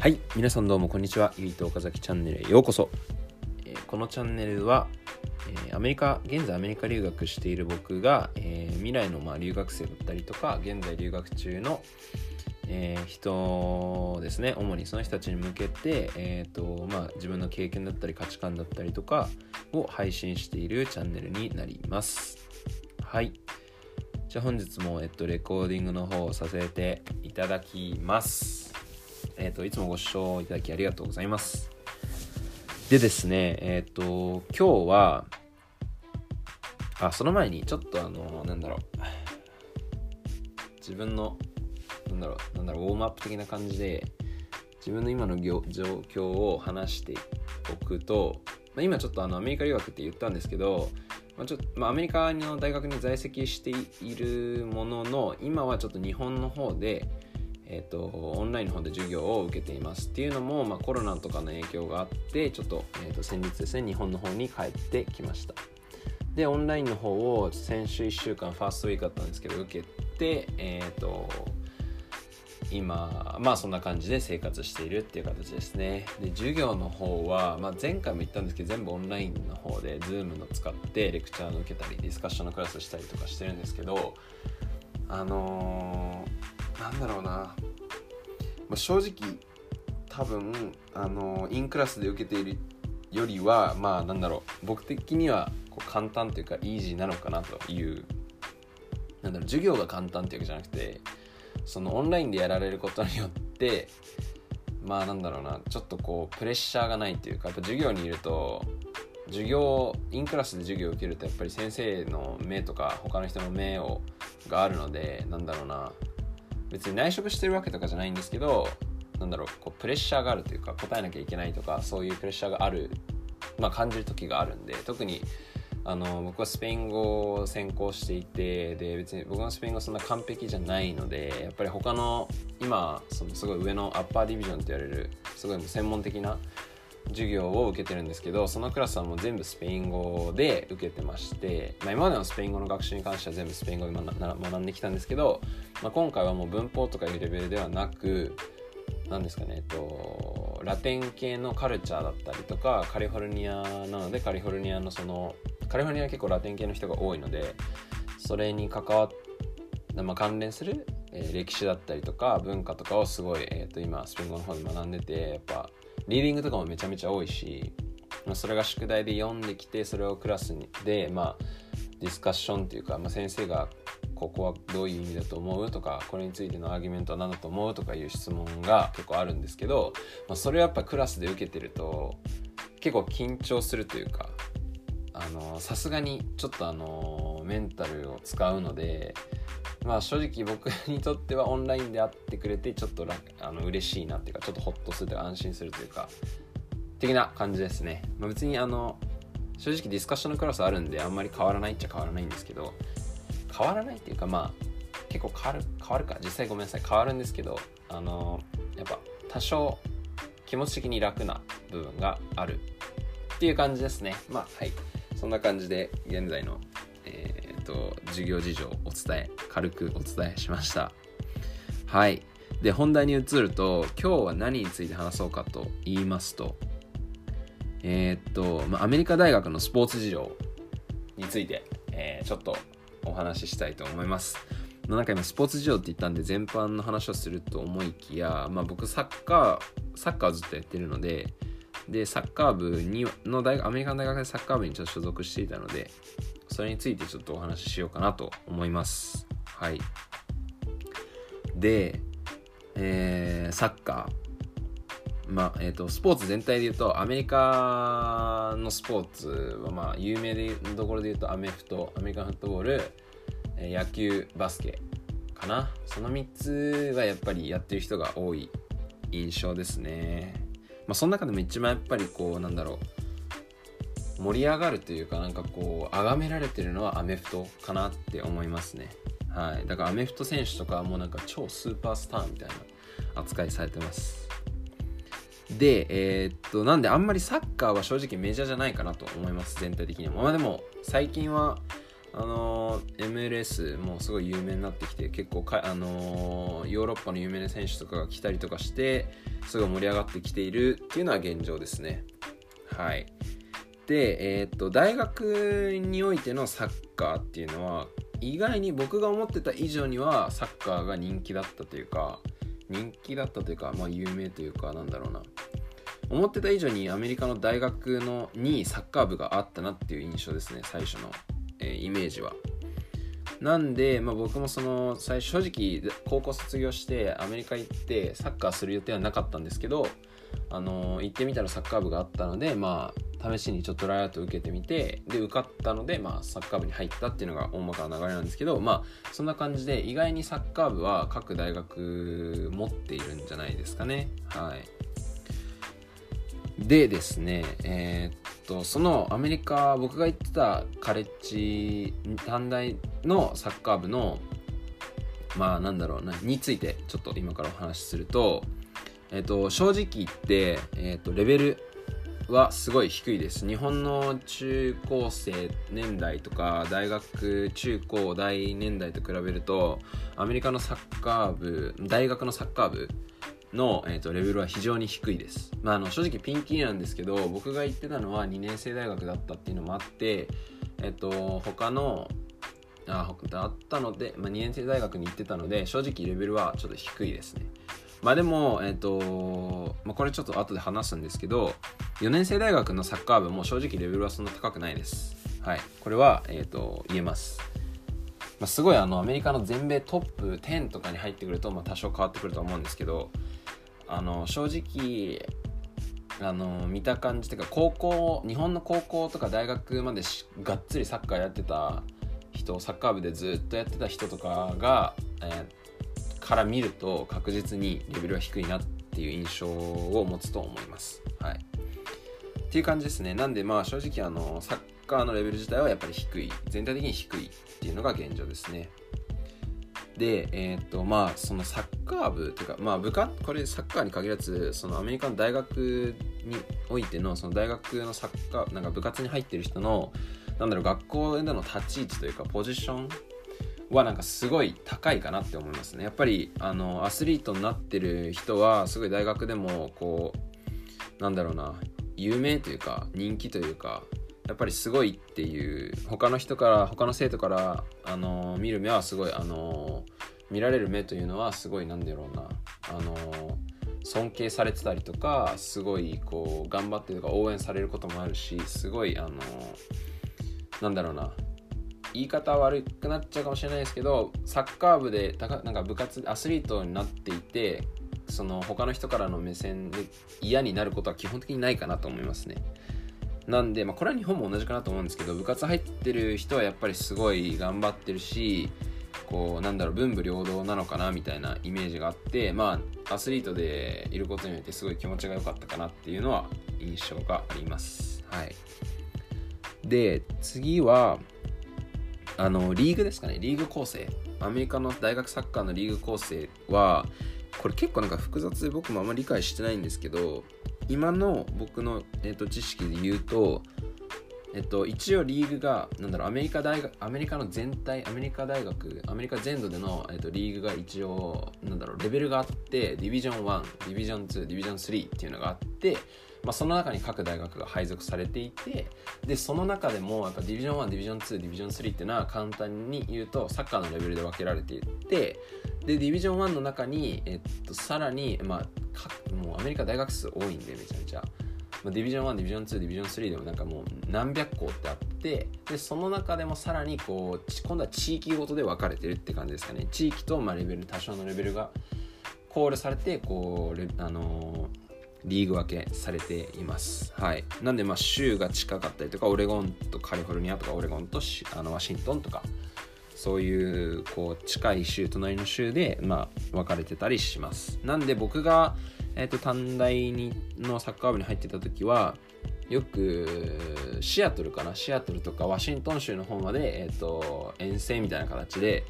はい皆さんどうもこんにちは。ゆいと岡崎チャンネルへようこそ、えーこのチャンネルは、えーアメリカ現在アメリカ留学している僕が、えー未来のまあ留学生だったりとか現在留学中の、え人ですね。主にその人たちに向けて、えーとまあ、自分の経験だったり価値観だったりとかを配信しているチャンネルになります。はい。じゃあ本日も、えっと、レコーディングの方をさせていただきます。えっと、いつもご視聴いただきありがとうございます。でですね、えっと、今日は、あ、その前にちょっとあの、なんだろう、自分の、なんだろう、なんだろう、ウォームアップ的な感じで、自分の今の状況を話しておくと、まあ、今ちょっとあのアメリカ留学って言ったんですけど、まあ、ちょっとまあ、アメリカの大学に在籍しているものの今はちょっと日本の方で、えー、とオンラインの方で授業を受けていますっていうのも、まあ、コロナとかの影響があってちょっと,、えー、と先日ですね日本の方に帰ってきました。でオンラインの方を先週1週間ファーストウィークだったんですけど受けてえっ、と今まあそんな感じで生活しているっていう形ですね。で授業の方は、まあ、前回も言ったんですけど全部オンラインの方で Zoom の使ってレクチャーの受けたりディスカッションのクラスしたりとかしてるんですけどあのーなんだろうな、まあ、正直多分、あのインクラスで受けているよりはまあなんだろう。僕的にはこう簡単というかイージーなのかなという。なんだろう授業が簡単っていうわけじゃなくてそのオンラインでやられることによってまあなんだろうな。ちょっとこうプレッシャーがないというかやっぱ授業にいると授業インクラスで授業を受けるとやっぱり先生の目とか他の人の目をがあるのでなんだろうな。別に内職してるわけとかじゃないんですけどなんだろうこうプレッシャーがあるというか答えなきゃいけないとかそういうプレッシャーがある、まあ、感じる時があるんで特にあの僕はスペイン語を専攻していてで別に僕のスペイン語そんな完璧じゃないのでやっぱり他の今そのすごい上のアッパーディビジョンと言われるすごい専門的な授業を受けてるんですけどそのクラスはもう全部スペイン語で受けてまして、まあ、今までのスペイン語の学習に関しては全部スペイン語で学な学んできたんですけど、まあ、今回はもう文法とかいうレベルではなく何ですかね、えっと、ラテン系のカルチャーだったりとかカリフォルニアなのでカリフォルニアのそのカリフォルニアは結構ラテン系の人が多いのでそれに関わっまあ、関連する、えー歴史だったりとか文化とかをすごい、えー、と今スペイン語の方で学んでてやっぱリーディングとかもめちゃめちゃ多いしまあそれが宿題で読んできてそれをクラスでまあディスカッションっていうか、まあ、先生がここはどういう意味だと思うとかこれについてのアーギュメントは何だと思うとかいう質問が結構あるんですけど、まあ、それをやっぱクラスで受けてると結構緊張するというかさすがにちょっとあのメンタルを使うのでまあ正直僕にとってはオンラインで会ってくれてちょっとあの嬉しいなっていうかちょっとホッとするというか安心するというか的な感じですね、まあ、別にあの正直ディスカッションのクラスあるんであんまり変わらないっちゃ変わらないんですけど変わらないっていうかまあ結構変わる変わるか。実際ごめんなさい。変わるんですけどあのやっぱ多少気持ち的に楽な部分があるっていう感じですね。まあはい。そんな感じで現在の、と授業事情をお伝え軽くお伝えしました。はい。で本題に移ると今日は何について話そうかと言いますとえーっと、ま、アメリカ大学のスポーツ事情について、えーちょっとお話ししたいと思います。なんか今スポーツ事情って言ったんで全般の話をすると思いきや、まあ、僕サッカーサッカーずっとやってるのででサッカー部にの大学アメリカの大学でサッカー部にちょっと所属していたのでそれについてちょっとお話ししようかなと思います。はい。で、えーサッカー。まあえー、とスポーツ全体で言うとアメリカのスポーツはまあ有名でところで言うとアメフトアメリカンフットボール野球バスケかな。その3つがやっぱりやってる人が多い印象ですね。まあその中でも一番やっぱりこうなんだろう。盛り上がるというかなんかこう崇められてるのはアメフトかなって思いますね。はい。だからアメフト選手とかはもうなんか超スーパースターみたいな扱いされてます。でえーっとなんであんまりサッカーは正直メジャーじゃないかなと思います全体的にはまあでも最近はあの MLS もすごい有名になってきて結構か、あのヨーロッパの有名な選手とかが来たりとかしてすごい盛り上がってきているっていうのは現状ですね。はい。で、えー、っと大学においてのサッカーっていうのは意外に僕が思ってた以上にはサッカーが人気だったというか人気だったというか、まあ、有名というかなんだろうな思ってた以上にアメリカの大学のにサッカー部があったなっていう印象ですね最初のえー、イメージは。なんで、まあ、僕もその最初正直高校卒業してアメリカ行ってサッカーする予定はなかったんですけど、あのー、行ってみたらサッカー部があったので、まあ、試しにちょっとライアウト受けてみてで受かったので、まあ、サッカー部に入ったっていうのが大まかな流れなんですけど、まあ、そんな感じで意外にサッカー部は各大学持っているんじゃないですかね。はいでですね、えー、っと、そのアメリカ、僕が行ってたカレッジ、短大のサッカー部の、まあなんだろうな、についてちょっと今からお話しすると、え、っと、正直言って、え、っと、レベルはすごい低いです。日本の中高生年代とか大学中高大年代と比べるとアメリカのサッカー部大学のサッカー部の、えーと、レベルは非常に低いです、まあ、あの正直ピンキーなんですけど僕が行ってたのは2年生大学だったっていうのもあって、えっ、ー、と他のあだったので、まあ、2年生大学に行ってたので正直レベルはちょっと低いですねまあでも、えっ、ー、とまあ、これちょっと後で話すんですけど4年生大学のサッカー部も正直レベルはそんな高くないです。はい。これは、えーと言えます。まあ、すごいあのアメリカの全米トップ10とかに入ってくると、まあ、多少変わってくると思うんですけどあの正直あの見た感じというか高校日本の高校とか大学までがっつりサッカーやってた人サッカー部でずっとやってた人とかが、えー、から見ると確実にレベルは低いなっていう印象を持つと思います。はい、っていう感じですね。なんでまあ正直あのサッカーのレベル自体はやっぱり低い全体的に低いっていうのが現状ですね。で、えー、っとまあそのサッカー部というかまあ部下これサッカーに限らずそのアメリカの大学においてのその大学のサッカーなんか部活に入ってる人のなんだろう学校での立ち位置というかポジションはなんかすごい高いかなって思いますね。やっぱりあのアスリートになってる人はすごい大学でもこうなんだろうな有名というか人気というかやっぱりすごいっていう他の人から他の生徒からあの見る目はすごいあの見られる目というのはすごいなんだろうなあの尊敬されてたりとかすごいこう頑張ってとか応援されることもあるしすごいあのなんだろうな言い方悪くなっちゃうかもしれないですけどサッカー部でなんか部活アスリートになっていてその他の人からの目線で嫌になることは基本的にないかなと思いますね。なんで、まあ、これは日本も同じかなと思うんですけど部活入ってる人はやっぱりすごい頑張ってるしこうなんだろう文武両道なのかなみたいなイメージがあってまあアスリートでいることによってすごい気持ちが良かったかなっていうのは印象がありますはいで次はあのリーグですかね。リーグ構成。アメリカの大学サッカーのリーグ構成はこれ結構なんか複雑で僕もあんまり理解してないんですけど今の僕の、えーと、知識で言うと、えっと、一応リーグが、なんだろう、アメリカ大学、アメリカの全体、アメリカ大学、アメリカ全土での、えっと、リーグが一応、なんだろう、レベルがあって、ディビジョン1、ディビジョン2、ディビジョン3っていうのがあって、まあ、その中に各大学が配属されていて、で、その中でも、やっぱディビジョン1、ディビジョン2、ディビジョン3っていうのは簡単に言うと、サッカーのレベルで分けられていて、で、ディビジョン1の中に、えっと、さらに、まあ、もうアメリカ大学数多いんでめちゃめちゃ、まあ、ディビジョン1ディビジョン2ディビジョン3でもなんかもう何百校ってあってでその中でもさらにこう今度は地域ごとで分かれてるって感じですかね。地域とまあレベル多少のレベルがコールされてこうあのーリーグ分けされています。はい。なんで、まあ、州が近かったりとか、オレゴンとカリフォルニアとか、オレゴンとあのワシントンとか、そういうこう近い州隣の州で、まあ、分かれてたりしますなんで僕が、えーと、短大にのサッカー部に入ってた時はよくシアトルかな？シアトルとかワシントン州の方まで、えーと、遠征みたいな形で、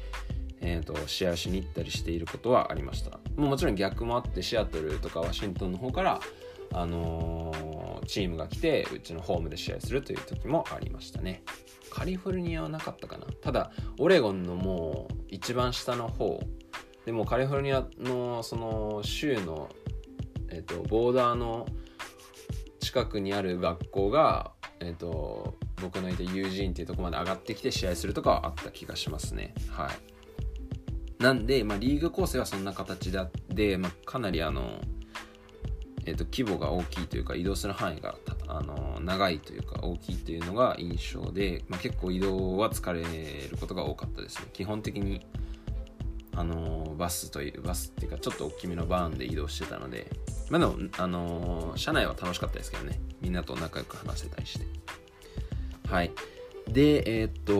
えーと、と試合しに行ったりしていることはありました。ももちろん逆もあってシアトルとかワシントンの方からあのー、チームが来てうちのホームで試合するという時もありましたね。カリフォルニアはなかったかな。ただオレゴンのもう一番下の方でもカリフォルニアのその州の、えっと、ボーダーの近くにある学校が、えっと、僕のいた友人っていうとこまで上がってきて試合するとかはあった気がしますね。はい。なんで、まあ、リーグ構成はそんな形であって、まあ、かなりあのえーと、規模が大きいというか移動する範囲があの長いというか大きいというのが印象で、まあ、結構移動は疲れることが多かったですね。基本的にあのバスというバスっていうかちょっと大きめのバーンで移動してたのでまあでもあの車内は楽しかったですけどね。みんなと仲良く話せたりして。はい。でえー、っと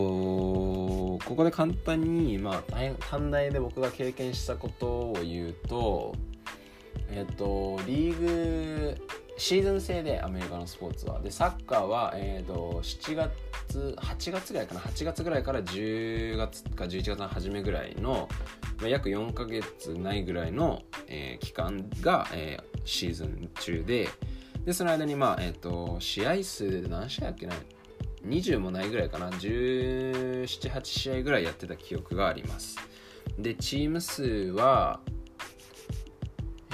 ここで簡単にまあ短大で僕が経験したことを言うとえっと、リーグシーズン制でアメリカのスポーツは。でサッカーは、えーと、7月8月ぐらいかな。8月ぐらいから10月か11月の初めぐらいの、まあ、約4ヶ月ないぐらいの、えー、期間が、えー、シーズン中ででその間に、まあえーと、試合数で何試合やっけな。い20もないぐらいかな。1718試合ぐらいやってた記憶があります。でチーム数は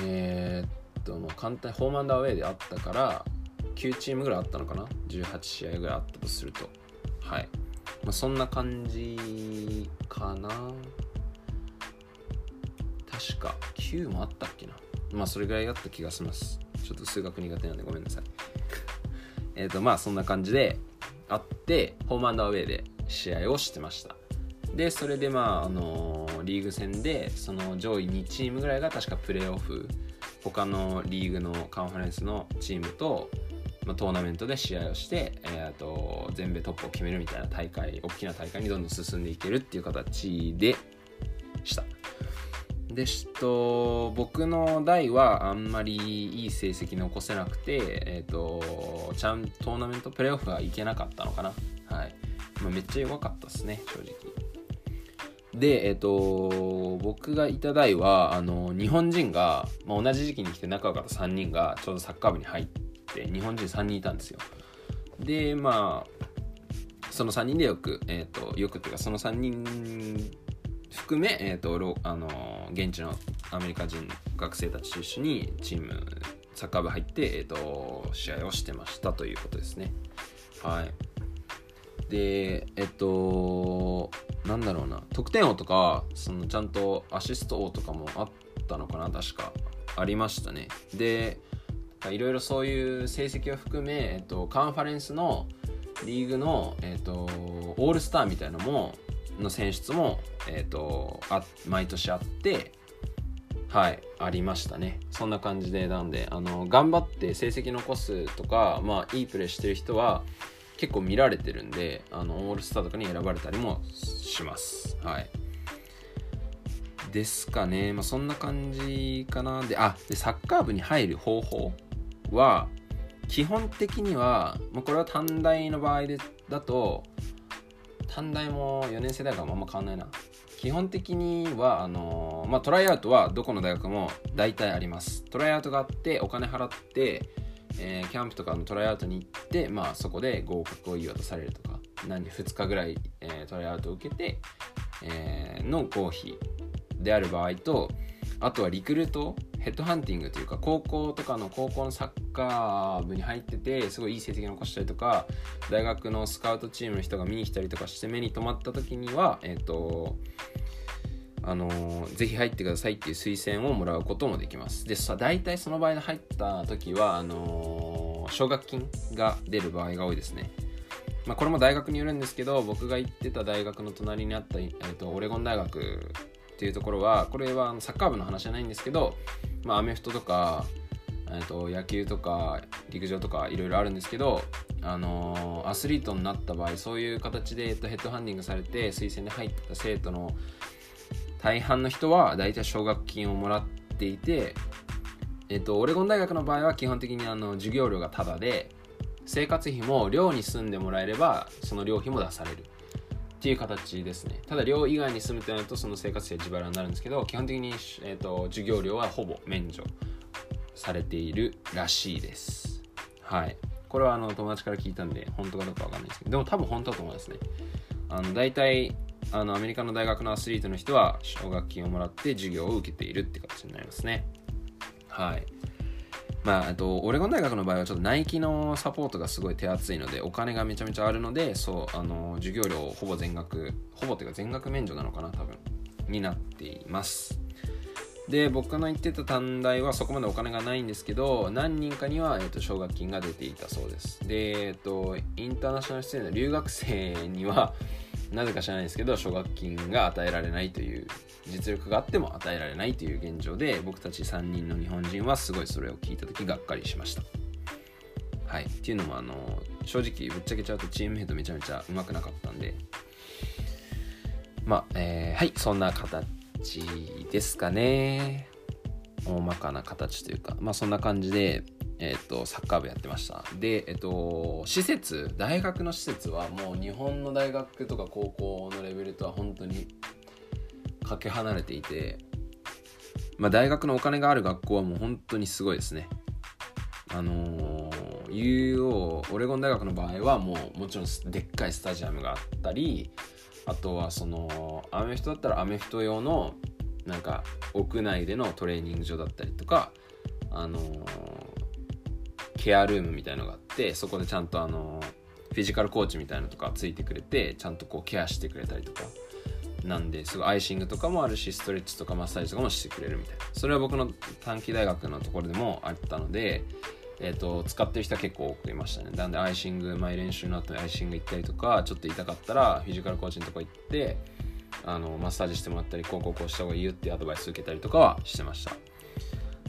えー、っともう簡単ホームアンダーウェイであったから9チームぐらいあったのかな？18試合ぐらいあったとすると。はい、まあ、そんな感じかな。確か9もあったっけな。まあそれぐらいあった気がします。ちょっと数学苦手なんでごめんなさい。えっとまあそんな感じであってホームアンダーウェイで試合をしてました。でそれでまああのリーグ戦でその上位2チームぐらいが確かプレーオフ他のリーグのカンファレンスのチームと、まあ、トーナメントで試合をして、えーと、全米トップを決めるみたいな大会大きな大会にどんどん進んでいけるっていう形でした。でと僕の代はあんまりいい成績残せなくて、えーと、ちゃんトーナメントプレーオフはいけなかったのかな。はい、まあ、めっちゃ弱かったですね正直。で、えっ、ー、と、僕がいた代は、あの、日本人が、まあ、同じ時期に来て仲良かった3人がちょうどサッカー部に入って、日本人3人いたんですよ。で、まあ、その3人でよく、えっ、ー、と、よくっていうか、その3人含め、え、ー、と、あの、現地のアメリカ人学生たちと一緒にチーム、サッカー部入って、えっ、と、試合をしてましたということですね。はい。で、えっと、なんだろうな、得点王とか、そのちゃんとアシスト王とかもあったのかな、確か。ありましたね。で、いろいろそういう成績を含め、えっと、カンファレンスのリーグの、えっと、オールスターみたいなのも、の選出も、えっと、あ毎年あって、はい、ありましたね。そんな感じで、なんで、あの、頑張って成績残すとか、まあ、いいプレーしてる人は、結構見られてるんであのオールスターとかに選ばれたりもします。はい。ですかね。まあそんな感じかな。であでサッカー部に入る方法は基本的には、まあ、これは短大の場合でだと短大も4年生大学はあんま変わんないな。基本的にはあのまあ、トライアウトはどこの大学も大体あります。トライアウトがあってお金払ってえー、キャンプとかのトライアウトに行って、まあ、そこで合格を言い渡されるとか何2日ぐらい、えー、トライアウトを受けて、えー、の合否である場合とあとはリクルートヘッドハンティングというか高校とかの高校のサッカー部に入っててすごいいい成績残したりとか大学のスカウトチームの人が見に来たりとかして目に留まった時にはえっ、ー、とあのー、ぜひ入ってくださいっていう推薦をもらうこともできます。で、さ、大体その場合で入った時は、あのー、奨学金が出る場合が多いですね。まあ、これも大学によるんですけど、僕が行ってた大学の隣にあった、えーと、オレゴン大学っていうところは、これはサッカー部の話じゃないんですけど、まあ、アメフトとか、えーと、野球とか陸上とかいろいろあるんですけど、あのー、アスリートになった場合そういう形で、えーとヘッドハンディングされて推薦で入った生徒の大半の人は大体奨学金をもらっていて、えっと、オレゴン大学の場合は基本的にあの授業料がタダで生活費も寮に住んでもらえればその寮費も出される。っていう形ですね。ただ寮以外に住むとなるとその生活費は自腹になるんですけど基本的に、えっと、授業料はほぼ免除されているらしいです。はい。これはあの友達から聞いたんで本当かどうかわかんないですけどでも多分本当だと思いますね。あの大体あのアメリカの大学のアスリートの人は奨学金をもらって授業を受けているって形になりますね。はい。まあ、あとオレゴン大学の場合はちょっとナイキのサポートがすごい手厚いのでお金がめちゃめちゃあるのでそうあの授業料ほぼ全額ほぼっていうか全額免除なのかな多分になっています。で僕の言ってた短大はそこまでお金がないんですけど何人かには、えーと、奨学金が出ていたそうです。で、えーと、インターナショナル出演の留学生にはなぜか知らないですけど奨学金が与えられないという実力があっても与えられないという現状で僕たち3人の日本人はすごいそれを聞いた時がっかりしました。はい。っていうのもあの正直ぶっちゃけちゃうとチームメイトめちゃめちゃうまくなかったんで。まあ、えー、はい。そんな形ですかね。大まかな形というか。まあそんな感じでえっ、とサッカー部やってました。でえっ、と施設大学の施設はもう日本の大学とか高校のレベルとは本当にかけ離れていてまあ大学のお金がある学校はもう本当にすごいですね。あのー、UO オレゴン大学の場合はもうもちろんでっかいスタジアムがあったりあとはそのアメフトだったらアメフト用のなんか屋内でのトレーニング場だったりとかあのー、ケアルームみたいのがあってそこでちゃんとあの、フィジカルコーチみたいのとかついてくれてちゃんとこうケアしてくれたりとか。なんですごいアイシングとかもあるしストレッチとかマッサージとかもしてくれるみたいな。それは僕の短期大学のところでもあったのでえーと、使ってる人は結構多くいましたね。なんでアイシング毎練習の後にアイシング行ったりとかちょっと痛かったらフィジカルコーチのとこ行ってあのマッサージしてもらったりこうこうこうした方がいいよってアドバイス受けたりとかはしてました。な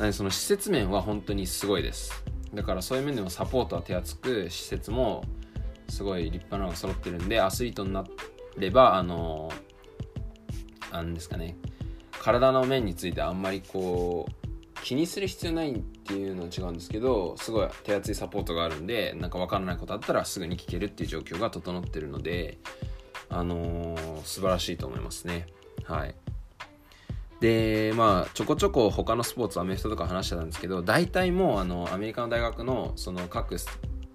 のでその施設面は本当にすごいです。だからそういう面でもサポートは手厚く施設もすごい立派なのが揃ってるんでアスリートになればあのなんですかね体の面についてあんまりこう気にする必要ないっていうのは違うんですけどすごい手厚いサポートがあるんでなんか分からないことあったらすぐに聞けるっていう状況が整ってるのであのー、素晴らしいと思いますね。はい。でまあちょこちょこ他のスポーツアメフトとか話してたんですけど大体もうあのアメリカの大学のその各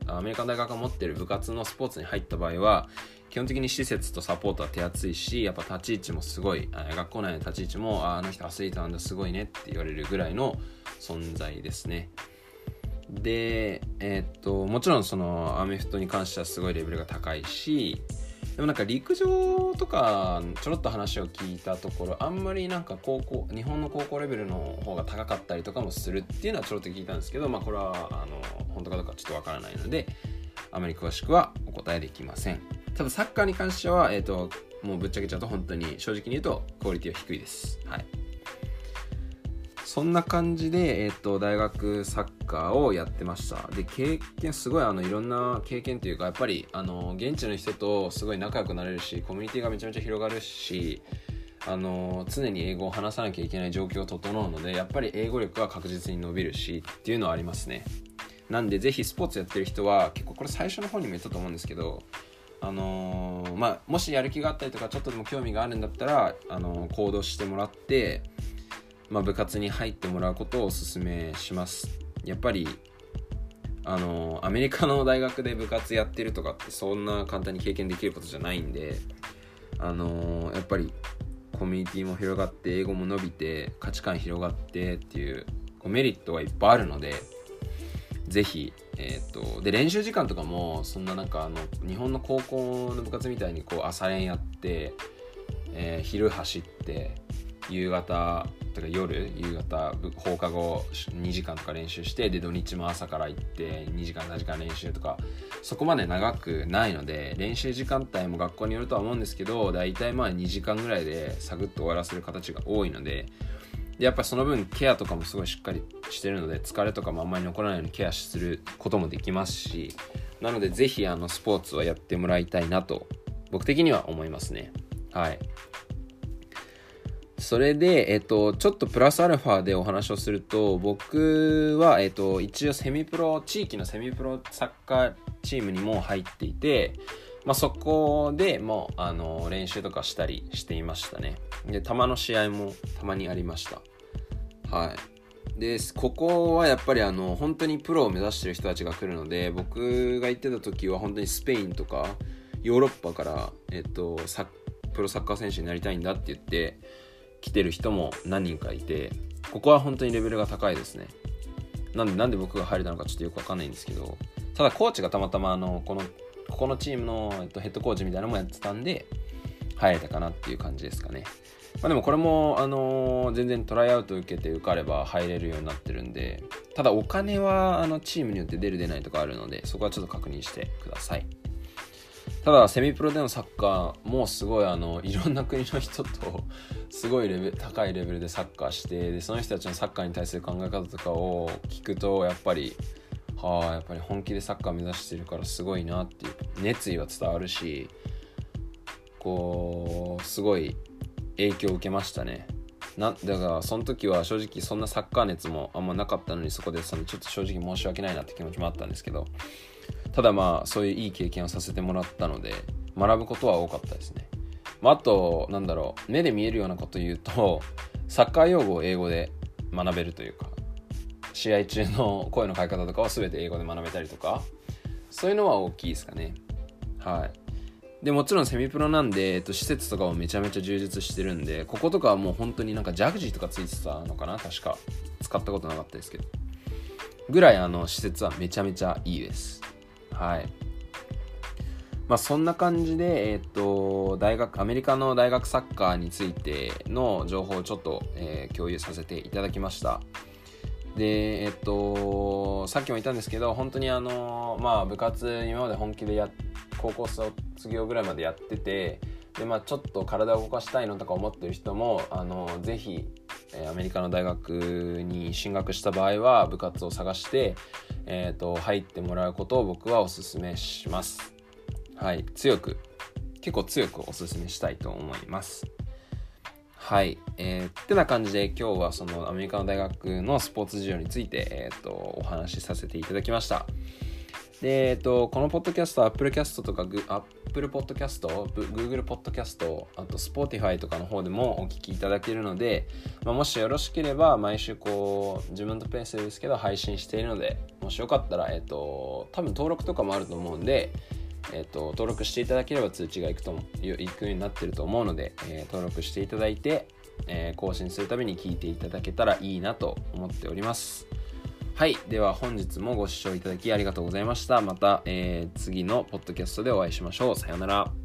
アメリカの大学が持ってる部活のスポーツに入った場合は基本的に施設とサポートは手厚いしやっぱ立ち位置もすごい学校内の立ち位置もあの人アスリートなんだすごいねって言われるぐらいの存在ですね。でえー、っともちろんそのアメフトに関してはすごいレベルが高いしでもなんか陸上とかちょろっと話を聞いたところあんまりなんか高校日本の高校レベルの方が高かったりとかもするっていうのはちょろっと聞いたんですけどまあこれはあの本当かどうかちょっとわからないのであまり詳しくはお答えできません多分サッカーに関しては、えっ、ー、と、もうぶっちゃけちゃうと本当に正直に言うとクオリティは低いです。はい。そんな感じで、えっ、と、大学サッカーをやってました。で、経験、すごいあの、いろんな経験というか、やっぱり、あの、現地の人とすごい仲良くなれるし、コミュニティがめちゃめちゃ広がるし、あの常に英語を話さなきゃいけない状況が整うのでやっぱり英語力は確実に伸びるしっていうのはありますねなんでぜひスポーツやってる人は結構これ最初の方にも言ったと思うんですけどあのー、まあ、もしやる気があったりとかちょっとでも興味があるんだったら、あのー、行動してもらって、まあ、部活に入ってもらうことをお勧めします。やっぱりあの、アメリカの大学で部活やってるとかってそんな簡単に経験できることじゃないんであのやっぱりコミュニティも広がって英語も伸びて価値観広がってっていうこうメリットはいっぱいあるのでぜひ、えーと、で練習時間とかもそんななんかあの日本の高校の部活みたいにこう朝練やって、えー、昼走って夕方とか夜夕方放課後2時間とか練習してで土日も朝から行って2時間3時間練習とかそこまで長くないので練習時間帯も学校によるとは思うんですけど大体まあ2時間ぐらいでサクッと終わらせる形が多いのででやっぱその分ケアとかもすごいしっかりしてるので疲れとかもあんまり残らないようにケアすることもできますしなのでぜひあのスポーツはやってもらいたいなと僕的には思いますね。はい。それで、えっと、ちょっとプラスアルファでお話をすると僕は、えっと、一応セミプロ地域のセミプロサッカーチームにも入っていてまあ、そこでもうあの練習とかしたりしていましたね。で球の試合もたまにありました。はい。でここはやっぱりあの本当にプロを目指してる人たちが来るので僕が行ってた時は本当にスペインとかヨーロッパから、えっと、プロサッカー選手になりたいんだって言って来てる人も何人かいてここは本当にレベルが高いですね。なんでなんで僕が入れたのかちょっとよくわかんないんですけどただコーチがたまたまあのこのここのチームの、えっと、ヘッドコーチみたいなのもやってたんで入れたかなっていう感じですかね。まあ、でもこれも、あのー、全然トライアウト受けて受かれば入れるようになってるんでただお金はあのチームによって出る出ないとかあるのでそこはちょっと確認してください。ただセミプロでのサッカーもすごいあのいろんな国の人とすごいレベ高いレベルでサッカーしてでその人たちのサッカーに対する考え方とかを聞くとやっぱりはあやっぱり本気でサッカー目指してるからすごいなっていう熱意は伝わるしこうすごい影響を受けましたね。なだからその時は正直そんなサッカー熱もあんまなかったのにそこでそのちょっと正直申し訳ないなって気持ちもあったんですけどただまあそういういい経験をさせてもらったので学ぶことは多かったですね、まあ、あとなんだろう目で見えるようなこと言うと サッカー用語を英語で学べるというか試合中の声の変え方とかは全て英語で学べたりとかそういうのは大きいですかね。はい。でもちろんセミプロなんで、えっと、施設とかもめちゃめちゃ充実してるんでこことかはもう本当になんかジャグジーとかついてたのかな確か。使ったことなかったですけど。ぐらいあの施設はめちゃめちゃいいです。はい。まあそんな感じでえっと大学アメリカの大学サッカーについての情報をちょっと、えー、共有させていただきました。でえっとさっきも言ったんですけど本当にあのまあ部活今まで本気でや高校卒業ぐらいまでやっててで、まあ、ちょっと体を動かしたいのとか思ってる人もあのぜひえアメリカの大学に進学した場合は部活を探して、えーと、入ってもらうことを僕はおすすめします。はい、強く結構強くおすすめしたいと思います。はい。えー、ってな感じで今日はそのアメリカの大学のスポーツ事情について、えーと、お話しさせていただきました。で、えっ、と、このポッドキャスト、Apple Cast とか、Apple Podcast、Google Podcast、あと Spotify とかの方でもお聞きいただけるので、まあ、もしよろしければ毎週こう、自分のペースですけど配信しているので、もしよかったら、えっ、と、多分登録とかもあると思うんで、えーと、登録していただければ通知がいくといくようになってると思うので、えー、登録していただいて、えー、更新するために聞いていただけたらいいなと思っております。はいでは本日もご視聴いただきありがとうございました。また、えー、次のポッドキャストでお会いしましょう。さようなら。